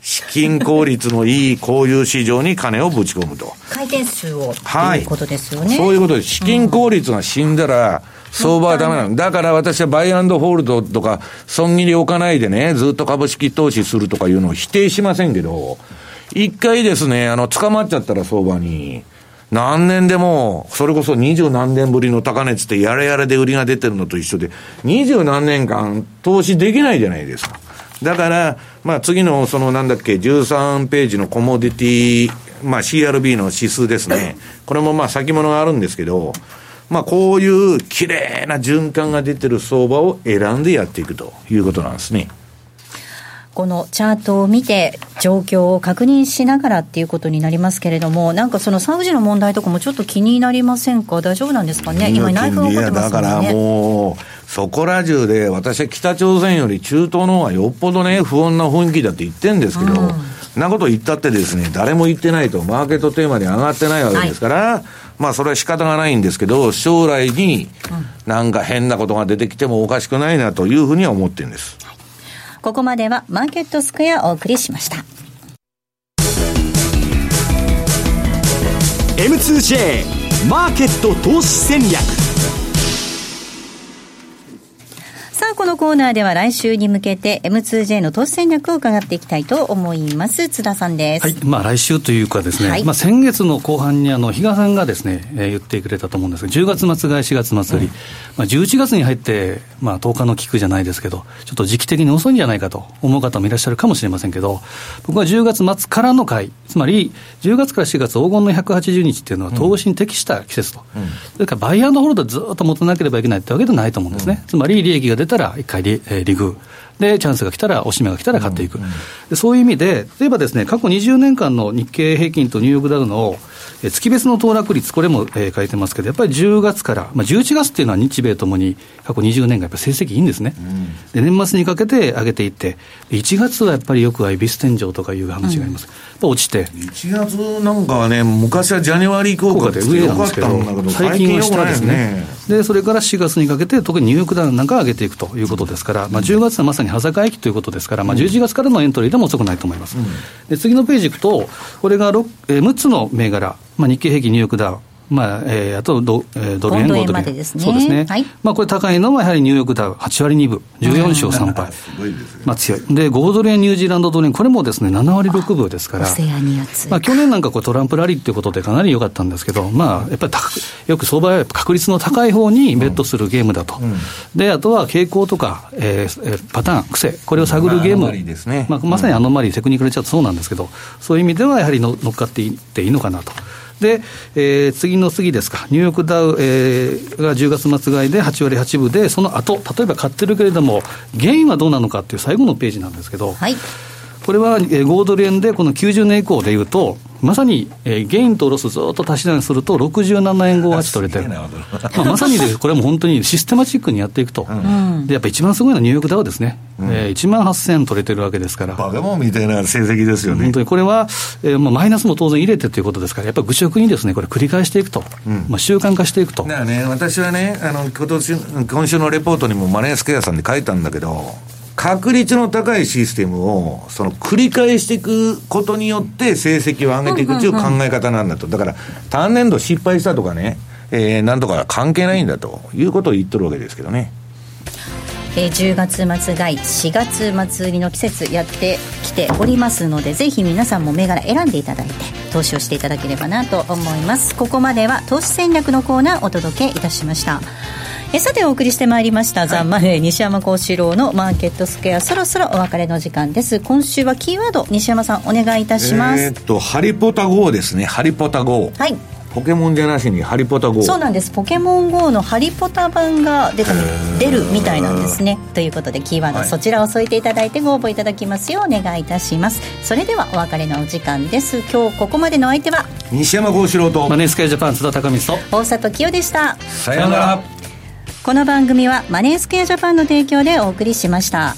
資金効率のいいこういう市場に金をぶち込むと。回転数をはいということですよね。そういうことです。資金効率が死んだら、相場はダメなの。だから私はバイアンドホールドとか、損切り置かないでね、ずっと株式投資するとかいうのを否定しませんけど、一回ですね、あの、捕まっちゃったら相場に、何年でも、それこそ二十何年ぶりの高値つって、やれやれで売りが出てるのと一緒で、二十何年間投資できないじゃないですか。だから、まあ次のそのなんだっけ、13ページのコモディティ、まあ CRB の指数ですね。これもまあ先物があるんですけど、まあこういう綺麗な循環が出てる相場を選んでやっていくということなんですね。このチャートを見て、状況を確認しながらっていうことになりますけれども、なんかそのサウジの問題とかもちょっと気になりませんか、大丈夫なんですかね、今、内紛が起こってますもんね。だからもう、そこら中で、私は北朝鮮より中東の方がよっぽどね、不穏な雰囲気だって言ってんですけど、うん、なこと言ったってですね、誰も言ってないと、マーケットテーマに上がってないわけですから、はい、まあそれは仕方がないんですけど、将来になんか変なことが出てきてもおかしくないなというふうには思ってるんです。ここまではマーケットスクエアお送りしました。M2J マーケット投資戦略さあ、このコーナーでは来週に向けて M2J の投資戦略を伺っていきたいと思います。津田さんです。はい。まあ来週というかですね、はい、まあ先月の後半にあの、比嘉さんがですね、えー、言ってくれたと思うんですが、10月末買い4月末売り、うん、まあ11月に入って、まあ10日の菊じゃないですけど、ちょっと時期的に遅いんじゃないかと思う方もいらっしゃるかもしれませんけど、僕は10月末からの買い、つまり10月から4月黄金の180日っていうのは投資に適した季節と。うん、それからバイアンドホールドずっと持たなければいけないってわけではないと思うんですね。うん、つまり利益が出たら一回リ、えー、で、チャンスが来たら、おしめが来たら買っていく、でそういう意味で、例えばですね、過去20年間の日経平均とニューヨークダウのえ月別の騰落率、これも、えー、書いてますけど、やっぱり10月から、まあ、11月っていうのは日米ともに過去20年がやっぱり成績いいんですね、うん、で年末にかけて上げていって、1月はやっぱりよくは恵比寿天井とかいう話があります、うん、落ちて。1月なんかはね、昔はジャニワリー効果で上なんですけど、最近は下ですね。で、それから4月にかけて、特にニューヨークダウンなんか上げていくということですから、まあ、10月はまさに端境期ということですから、まあ、11月からのエントリーでも遅くないと思います。うん、で次のページいくと、これが 6,、えー、6つの銘柄、まあ、日経平均ニューヨークダウン、まあえー、あとド,、えー、ドル円、5ドル円。ですね。そうですね。はい、まあ、これ高いのはやはりニューヨークダウ、8割2分、14勝3敗。<laughs> まあ、強い。で、5ドル円、ニュージーランドドル円、これもですね、7割6分ですから。まあ、去年なんかこうトランプラリーっていうことでかなり良かったんですけど、まあ、やっぱりよく相場は確率の高い方にベットするゲームだと。うんうん、で、あとは傾向とか、えー、パターン、癖、これを探るゲーム。まあ、まさにアノマリー、テクニカルチャートそうなんですけど、そういう意味ではやはり乗っかっていっていいのかなと。で、えー、次の次ですか、ニューヨークダウ、えー、が10月末買いで8割8分で、その後例えば買ってるけれども、原因はどうなのかっていう最後のページなんですけど、はい、これは5ドル円で、この90年以降でいうと、まさに、えー、ゲインとロスずっと足し算すると、67円後勝ち取れてる、まあ、まさにで、これも本当にシステマチックにやっていくと、うん、でやっぱ一番すごいのはニューヨークダウですね、うん、えー、1万8000円取れてるわけですから、バカモンみたいな成績ですよね。本当にこれは、えーまあ、マイナスも当然入れてということですから、やっぱり愚直にですね、これ、繰り返していくと、うん、まあ、習慣化していくと。だからね、私はね、あの今年今週のレポートにもマネースケアさんで書いたんだけど、確率の高いシステムを、その繰り返していくことによって成績を上げていくという考え方なんだと。だから、単年度失敗したとかね、えー、なんとか関係ないんだということを言っとるわけですけどね。えー、10月末買い4月末売りの季節やってきておりますのでぜひ皆さんも銘柄選んでいただいて投資をしていただければなと思いますここまでは投資戦略のコーナーお届けいたしましたえさてお送りしてまいりました、はい、ザ・マネー西山幸四郎のマーケットスクエア。そろそろお別れの時間です。今週はキーワード西山さんお願いいたします。えっとハリポタ GO ですね。ハリポタ GO はい。ポケモンじゃなしにハリポタ GO そうなんです。ポケモン GO のハリポタ版が出た出るみたいなんですね。ということでキーワード、はい、そちらを添えていただいてご応募いただきますよ。うお願いいたします。それではお別れのお時間です。今日ここまでの相手は？西山幸四郎と。マネースケージャパン津田高光と。大里清でした。さようならこの番組はマネースケアジャパンの提供でお送りしました。